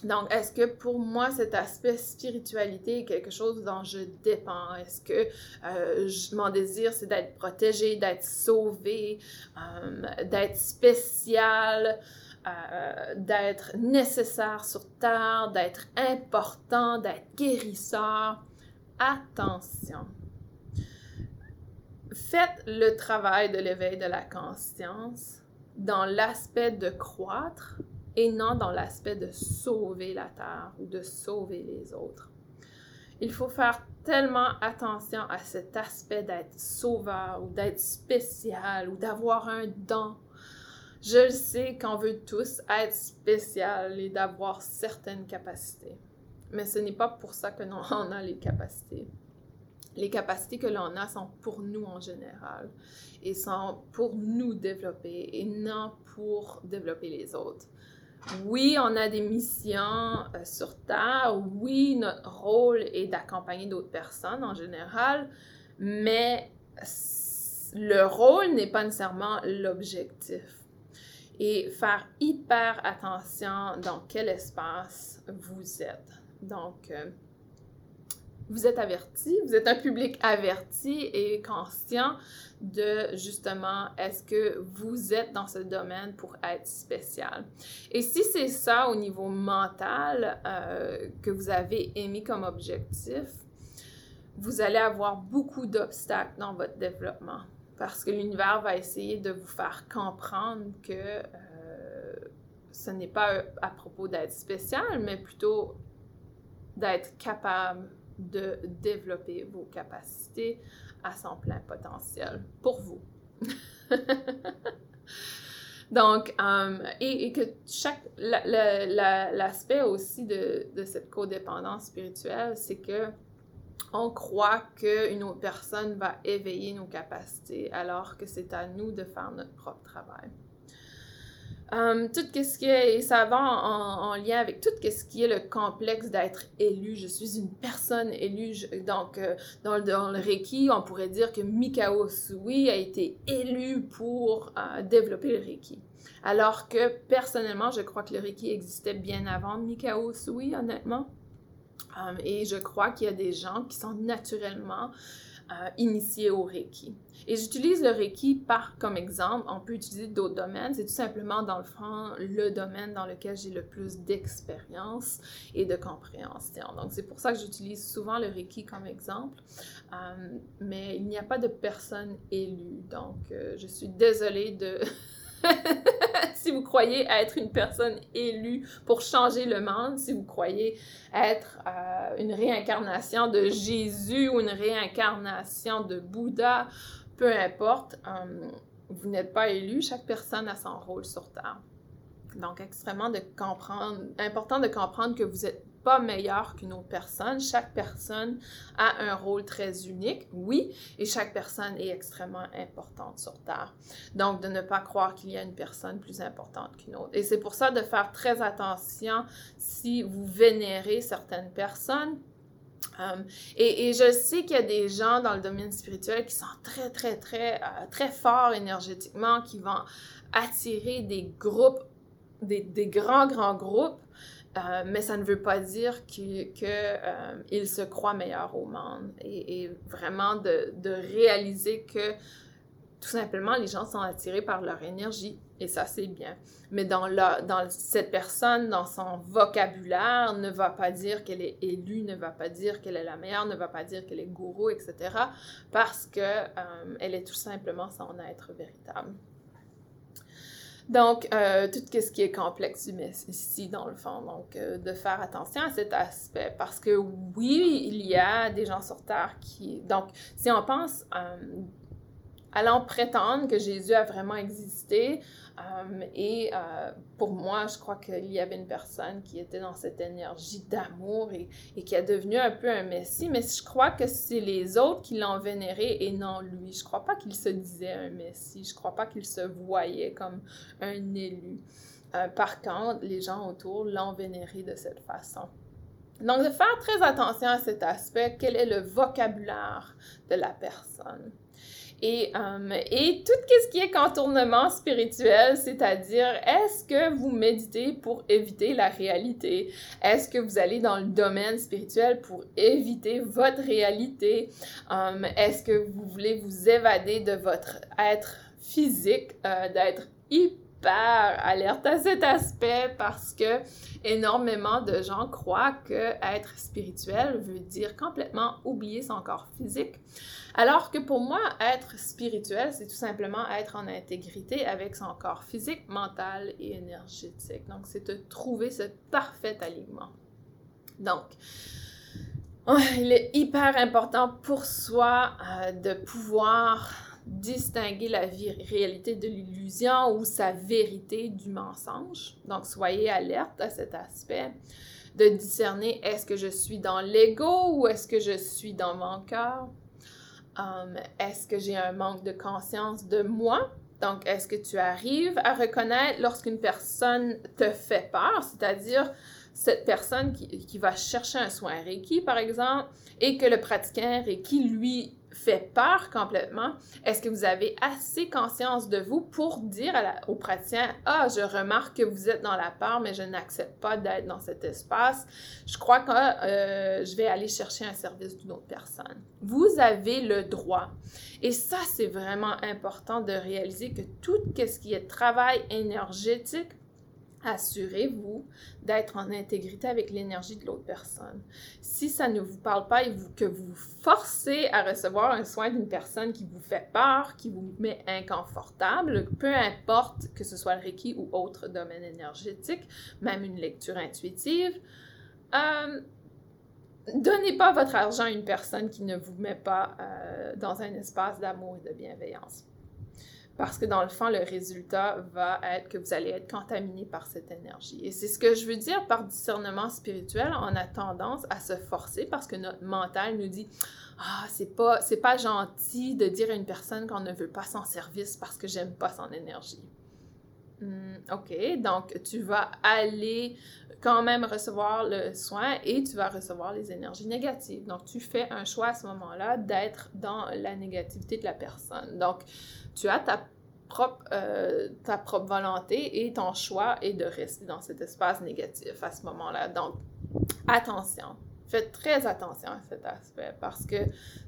Donc, est-ce que pour moi, cet aspect spiritualité est quelque chose dont je dépends? Est-ce que euh, mon désir, c'est d'être protégé, d'être sauvé, euh, d'être spécial, euh, d'être nécessaire sur Terre, d'être important, d'être guérisseur? Attention! Faites le travail de l'éveil de la conscience dans l'aspect de croître et non dans l'aspect de sauver la terre ou de sauver les autres. Il faut faire tellement attention à cet aspect d'être sauveur ou d'être spécial ou d'avoir un don. Je le sais qu'on veut tous être spécial et d'avoir certaines capacités. Mais ce n'est pas pour ça que l'on <laughs> a les capacités. Les capacités que l'on a sont pour nous en général et sont pour nous développer et non pour développer les autres. Oui, on a des missions euh, sur Terre. Oui, notre rôle est d'accompagner d'autres personnes en général, mais le rôle n'est pas nécessairement l'objectif. Et faire hyper attention dans quel espace vous êtes. Donc, euh, vous êtes averti, vous êtes un public averti et conscient de justement est-ce que vous êtes dans ce domaine pour être spécial. Et si c'est ça au niveau mental euh, que vous avez émis comme objectif, vous allez avoir beaucoup d'obstacles dans votre développement parce que l'univers va essayer de vous faire comprendre que euh, ce n'est pas à propos d'être spécial, mais plutôt d'être capable de développer vos capacités à son plein potentiel pour vous. <laughs> Donc, um, et, que l'aspect aussi de, de, cette codépendance spirituelle, c'est que on croit qu'une autre personne va éveiller nos capacités, alors que c'est à nous de faire notre propre travail. Um, tout ce qui est, ça va en, lien avec tout ce qui est le complexe d'être élu. Je suis une personne élue. donc, euh, dans, le Reiki, on pourrait dire que Mikao Sui a été élu pour euh, développer le Reiki. Alors que personnellement, je crois que le Reiki existait bien avant Mikao Sui, honnêtement. Et je crois qu'il y a des gens qui sont naturellement euh, initiés au Reiki. Et j'utilise le Reiki par comme exemple. On peut utiliser d'autres domaines. C'est tout simplement, dans le fond, le domaine dans lequel j'ai le plus d'expérience et de compréhension. Donc, c'est pour ça que j'utilise souvent le Reiki comme exemple. Euh, mais il n'y a pas de personne élue. Donc, euh, je suis désolée de... <laughs> si vous croyez être une personne élue pour changer le monde, si vous croyez être euh, une réincarnation de Jésus ou une réincarnation de Bouddha, peu importe, euh, vous n'êtes pas élu, chaque personne a son rôle sur Terre. Donc, extrêmement important de comprendre que vous n'êtes pas meilleur qu'une autre personne. Chaque personne a un rôle très unique, oui, et chaque personne est extrêmement importante sur Terre. Donc, de ne pas croire qu'il y a une personne plus importante qu'une autre. Et c'est pour ça de faire très attention si vous vénérez certaines personnes Um, et, je sais qu'il y a des gens dans le domaine spirituel qui sont très, très, très, euh, très forts énergétiquement, qui vont attirer des groupes, des grands, grands groupes, euh, mais ça ne veut pas dire qu'ils que, euh, se croient meilleurs au monde. Et, vraiment de, réaliser que tout simplement, les gens sont attirés par leur énergie. Et ça, c'est bien. Mais dans, cette personne, dans son vocabulaire, ne va pas dire qu'elle est élue, ne va pas dire qu'elle est la meilleure, ne va pas dire qu'elle est gourou, etc. Parce qu'elle euh, est tout simplement son être véritable. Donc, euh, tout ce qui est complexe ici, dans le fond. Donc, euh, de faire attention à cet aspect. Parce que oui, il y a des gens sur Terre qui... Donc, si on pense allant prétendre que Jésus a vraiment existé. Euh, et euh, pour moi, je crois qu'il y avait une personne qui était dans cette énergie d'amour et, qui est devenue un peu un messie, mais je crois que c'est les autres qui l'ont vénéré et non lui. Je crois pas qu'il se disait un messie, je crois pas qu'il se voyait comme un élu. Euh, par contre, les gens autour l'ont vénéré de cette façon. Donc, de faire très attention à cet aspect, quel est le vocabulaire de la personne? Et, euh, et tout ce qui est contournement spirituel, c'est-à-dire est-ce que vous méditez pour éviter la réalité? Est-ce que vous allez dans le domaine spirituel pour éviter votre réalité? Euh, est-ce que vous voulez vous évader de votre être physique, euh, d'être hyper alerte à cet aspect parce que énormément de gens croient que être spirituel veut dire complètement oublier son corps physique. Alors que pour moi, être spirituel, c'est tout simplement être en intégrité avec son corps physique, mental et énergétique. Donc, c'est de trouver ce parfait alignement. Donc, il est hyper important pour soi euh, de pouvoir distinguer la réalité de l'illusion ou sa vérité du mensonge. Donc, soyez alerte à cet aspect de discerner est-ce que je suis dans l'ego ou est-ce que je suis dans mon cœur? Um, est-ce que j'ai un manque de conscience de moi? Donc, est-ce que tu arrives à reconnaître lorsqu'une personne te fait peur, c'est-à-dire cette personne qui, qui, va chercher un soin Reiki, par exemple, et que le pratiquant Reiki, lui, fait peur complètement, est-ce que vous avez assez conscience de vous pour dire au praticien, ah, je remarque que vous êtes dans la peur, mais je n'accepte pas d'être dans cet espace. Je crois que euh, je vais aller chercher un service d'une autre personne. Vous avez le droit. Et ça, c'est vraiment important de réaliser que tout ce qui est travail énergétique assurez-vous d'être en intégrité avec l'énergie de l'autre personne. Si ça ne vous parle pas et que vous forcez à recevoir un soin d'une personne qui vous fait peur, qui vous met inconfortable, peu importe que ce soit le Reiki ou autre domaine énergétique, même une lecture intuitive, euh, donnez pas votre argent à une personne qui ne vous met pas euh, dans un espace d'amour et de bienveillance. Parce que dans le fond, le résultat va être que vous allez être contaminé par cette énergie. Et c'est ce que je veux dire par discernement spirituel. On a tendance à se forcer parce que notre mental nous dit Ah, c'est pas, pas gentil de dire à une personne qu'on ne veut pas son service parce que j'aime pas son énergie. Hmm, OK, donc tu vas aller quand même recevoir le soin et tu vas recevoir les énergies négatives. Donc tu fais un choix à ce moment-là d'être dans la négativité de la personne. Donc tu as ta propre, euh, ta propre volonté et ton choix est de rester dans cet espace négatif à ce moment-là. Donc attention. Faites très attention à cet aspect parce que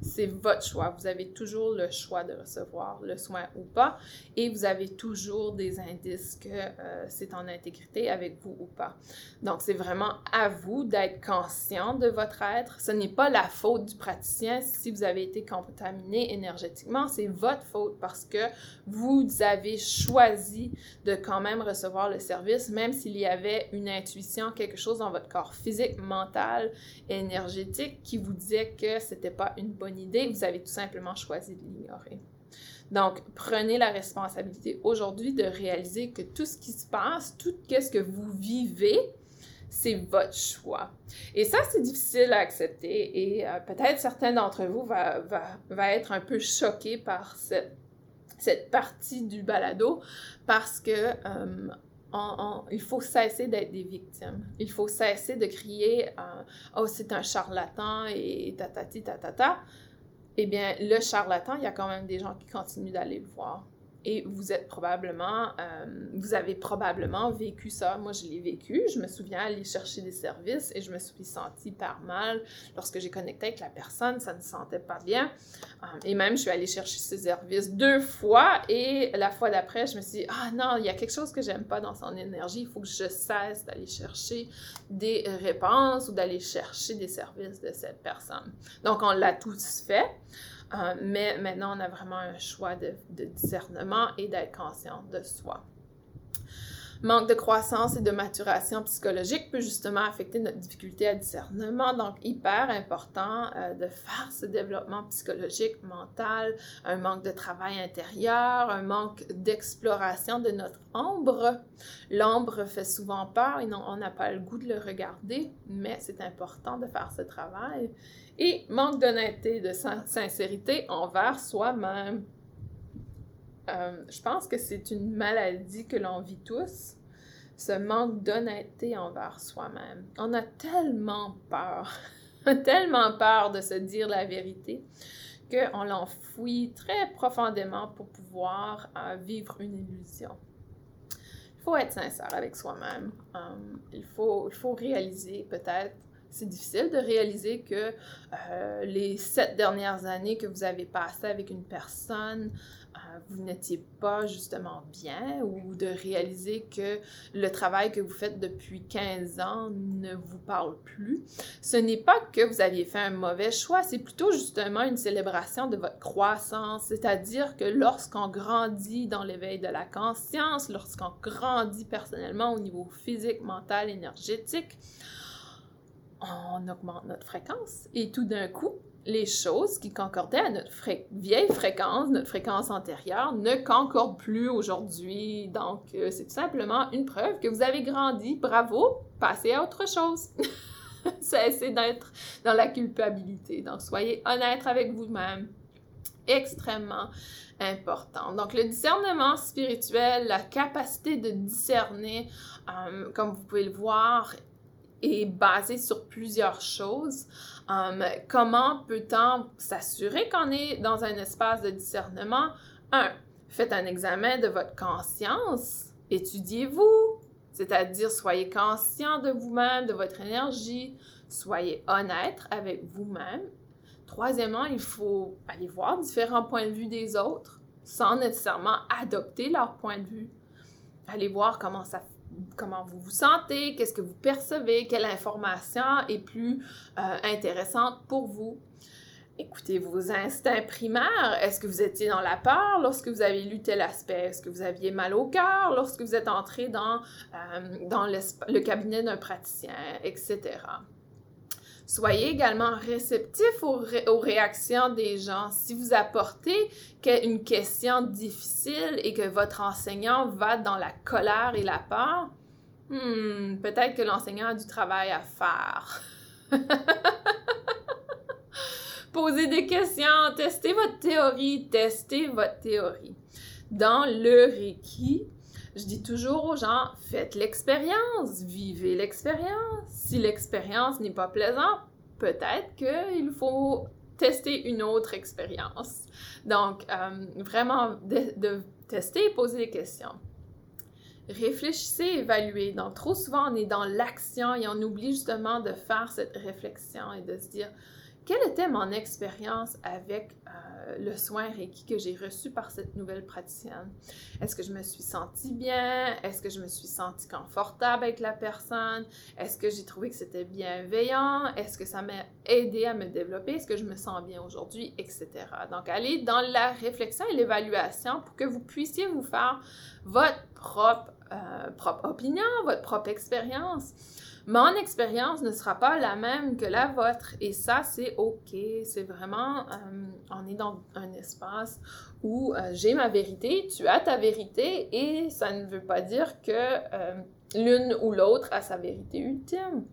c'est votre choix. Vous avez toujours le choix de recevoir le soin ou pas et vous avez toujours des indices que euh, c'est en intégrité avec vous ou pas. Donc, c'est vraiment à vous d'être conscient de votre être. Ce n'est pas la faute du praticien si vous avez été contaminé énergétiquement. C'est votre faute parce que vous avez choisi de quand même recevoir le service, même s'il y avait une intuition, quelque chose dans votre corps physique, mental énergétique qui vous disait que c'était pas une bonne idée, vous avez tout simplement choisi de l'ignorer. Donc, prenez la responsabilité aujourd'hui de réaliser que tout ce qui se passe, tout ce que vous vivez, c'est votre choix. Et ça, c'est difficile à accepter et euh, peut-être certains d'entre vous va, va, va, être un peu choqués par cette, cette partie du balado parce que euh, il faut cesser d'être des victimes. Il faut cesser de crier euh, Oh, c'est un charlatan et tatati tatata. Eh bien, le charlatan, il y a quand même des gens qui continuent d'aller le voir. Et vous êtes probablement, euh, vous avez probablement vécu ça. Moi, je l'ai vécu. Je me souviens aller chercher des services et je me suis sentie par mal lorsque j'ai connecté avec la personne. Ça ne sentait pas bien. Euh, et même, je suis allée chercher ces services deux fois et la fois d'après, je me suis dit, ah non, il y a quelque chose que j'aime pas dans son énergie. Il faut que je cesse d'aller chercher des réponses ou d'aller chercher des services de cette personne. Donc, on l'a tous fait. Euh, mais maintenant, on a vraiment un choix de, discernement et d'être conscient de soi. Manque de croissance et de maturation psychologique peut justement affecter notre difficulté à discernement. Donc, hyper important euh, de faire ce développement psychologique, mental, un manque de travail intérieur, un manque d'exploration de notre ombre. L'ombre fait souvent peur et on n'a pas le goût de le regarder, mais c'est important de faire ce travail et manque d'honnêteté, de sincérité envers soi-même. Euh, je pense que c'est une maladie que l'on vit tous, ce manque d'honnêteté envers soi-même. On a tellement peur, <laughs> tellement peur de se dire la vérité qu'on l'enfouit très profondément pour pouvoir euh, vivre une illusion. Il faut être sincère avec soi-même. Euh, il, faut, il faut réaliser peut-être c'est difficile de réaliser que euh, les sept dernières années que vous avez passées avec une personne, euh, vous n'étiez pas justement bien ou de réaliser que le travail que vous faites depuis 15 ans ne vous parle plus. Ce n'est pas que vous aviez fait un mauvais choix, c'est plutôt justement une célébration de votre croissance, c'est-à-dire que lorsqu'on grandit dans l'éveil de la conscience, lorsqu'on grandit personnellement au niveau physique, mental, énergétique, on augmente notre fréquence et tout d'un coup, les choses qui concordaient à notre vieille fréquence, notre fréquence antérieure, ne concordent plus aujourd'hui. Donc, euh, c'est tout simplement une preuve que vous avez grandi. Bravo, passez à autre chose. <laughs> Cessez d'être dans la culpabilité. Donc, soyez honnête avec vous-même extrêmement importantes. Donc, le discernement spirituel, la capacité de discerner, euh, comme vous pouvez le voir, est basé sur plusieurs choses. Um, comment peut-on s'assurer qu'on est dans un espace de discernement? Un, faites un examen de votre conscience. Étudiez-vous, c'est-à-dire soyez conscient de vous-même, de votre énergie, soyez honnête avec vous-même. Troisièmement, il faut aller voir différents points de vue des autres sans nécessairement adopter leur point de vue. Allez voir comment ça comment vous vous sentez, qu'est-ce que vous percevez, quelle information est plus euh, intéressante pour vous. Écoutez vos instincts primaires. Est-ce que vous étiez dans la peur lorsque vous avez lu tel aspect? Est-ce que vous aviez mal au cœur lorsque vous êtes entré dans, euh, dans le cabinet d'un praticien, etc. Soyez également réceptif aux, réactions des gens. Si vous apportez une question difficile et que votre enseignant va dans la colère et la peur, hmm, peut-être que l'enseignant a du travail à faire. <laughs> Posez des questions, testez votre théorie, testez votre théorie. Dans le Reiki, je dis toujours aux gens, faites l'expérience, vivez l'expérience. Si l'expérience n'est pas plaisante, peut-être qu'il faut tester une autre expérience. Donc, euh, vraiment, de, tester et poser des questions. Réfléchissez, évaluez. Donc, trop souvent, on est dans l'action et on oublie justement de faire cette réflexion et de se dire, quelle était mon expérience avec euh, le soin Reiki que j'ai reçu par cette nouvelle praticienne? Est-ce que je me suis sentie bien? Est-ce que je me suis sentie confortable avec la personne? Est-ce que j'ai trouvé que c'était bienveillant? Est-ce que ça m'a aidé à me développer? Est-ce que je me sens bien aujourd'hui? Etc. Donc, allez dans la réflexion et l'évaluation pour que vous puissiez vous faire votre propre, euh, propre opinion, votre propre expérience. Mon expérience ne sera pas la même que la vôtre et ça, c'est OK. C'est vraiment, euh, on est dans un espace où euh, j'ai ma vérité, tu as ta vérité et ça ne veut pas dire que euh, l'une ou l'autre a sa vérité ultime.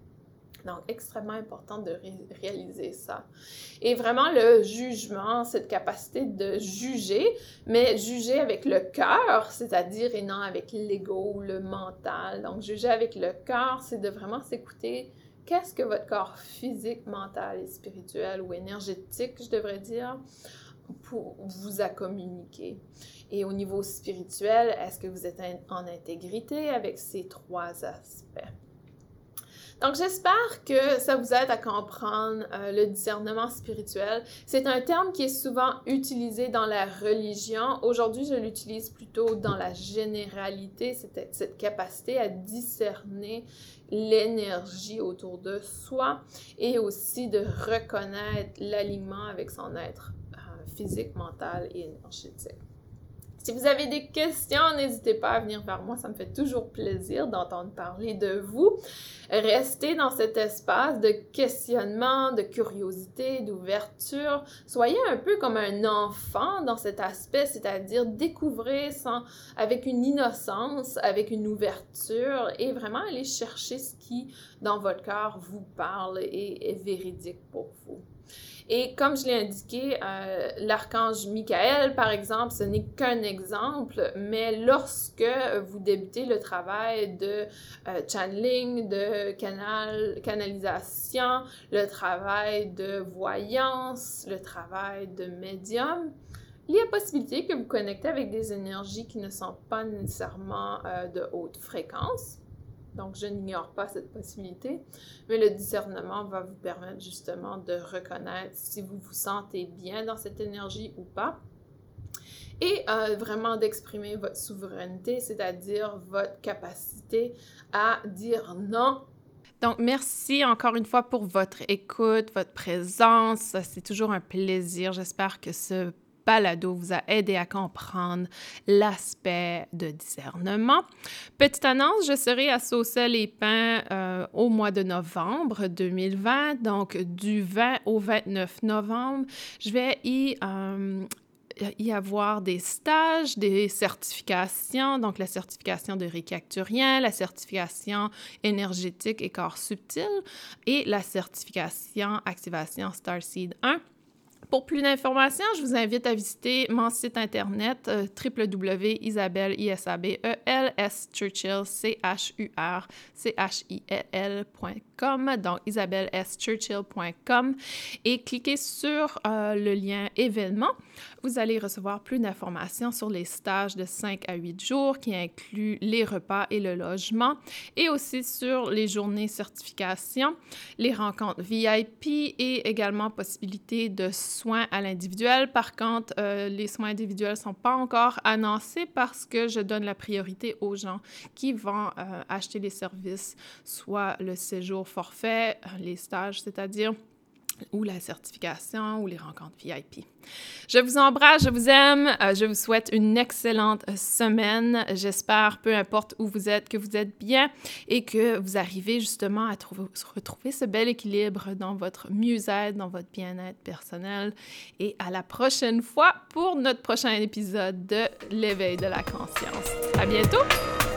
Donc, extrêmement important de réaliser ça. Et vraiment, le jugement, cette capacité de juger, mais juger avec le cœur, c'est-à-dire et non avec l'ego, le mental. Donc, juger avec le cœur, c'est de vraiment s'écouter. Qu'est-ce que votre corps physique, mental et spirituel ou énergétique, je devrais dire, pour vous a communiqué? Et au niveau spirituel, est-ce que vous êtes en intégrité avec ces trois aspects? Donc, j'espère que ça vous aide à comprendre euh, le discernement spirituel. C'est un terme qui est souvent utilisé dans la religion. Aujourd'hui, je l'utilise plutôt dans la généralité, cette, cette capacité à discerner l'énergie autour de soi et aussi de reconnaître l'alignement avec son être euh, physique, mental et énergétique. Si vous avez des questions, n'hésitez pas à venir vers moi, ça me fait toujours plaisir d'entendre parler de vous. Restez dans cet espace de questionnement, de curiosité, d'ouverture. Soyez un peu comme un enfant dans cet aspect, c'est-à-dire découvrez sans, avec une innocence, avec une ouverture et vraiment aller chercher ce qui, dans votre cœur, vous parle et est véridique pour vous. Et comme je l'ai indiqué, euh, l'archange Michael, par exemple, ce n'est qu'un exemple, mais lorsque vous débutez le travail de euh, channeling, de canal, canalisation, le travail de voyance, le travail de médium, il y a possibilité que vous connectez avec des énergies qui ne sont pas nécessairement euh, de haute fréquence. Donc, je n'ignore pas cette possibilité, mais le discernement va vous permettre justement de reconnaître si vous vous sentez bien dans cette énergie ou pas. Et euh, vraiment d'exprimer votre souveraineté, c'est-à-dire votre capacité à dire non donc, merci encore une fois pour votre écoute, votre présence. C'est toujours un plaisir. J'espère que ce balado vous a aidé à comprendre l'aspect de discernement. Petite annonce, je serai à Saucel les Pins euh, au mois de novembre 2020, donc du 20 au 29 novembre. Je vais y euh, y avoir des stages, des certifications, donc la certification de récacturien, la certification énergétique et corps subtil et la certification activation Starseed 1 Pour plus d'informations, je vous invite à visiter mon site internet euh, donc isabelleschurchill.com et cliquez sur euh, le lien événements. Vous allez recevoir plus d'informations sur les stages de 5 à 8 jours qui incluent les repas et le logement et aussi sur les journées certification, les rencontres VIP et également possibilité de soins à l'individuel. Par contre, euh, les soins individuels ne sont pas encore annoncés parce que je donne la priorité aux gens qui vont euh, acheter les services, soit le séjour forfait, euh, les stages, c'est-à-dire ou la certification ou les rencontres VIP. Je vous embrasse, je vous aime, euh, je vous souhaite une excellente semaine. J'espère, peu importe où vous êtes, que vous êtes bien et que vous arrivez justement à trouver, retrouver ce bel équilibre dans votre mieux-être, dans votre bien-être personnel. Et à la prochaine fois pour notre prochain épisode de l'éveil de la conscience. À bientôt!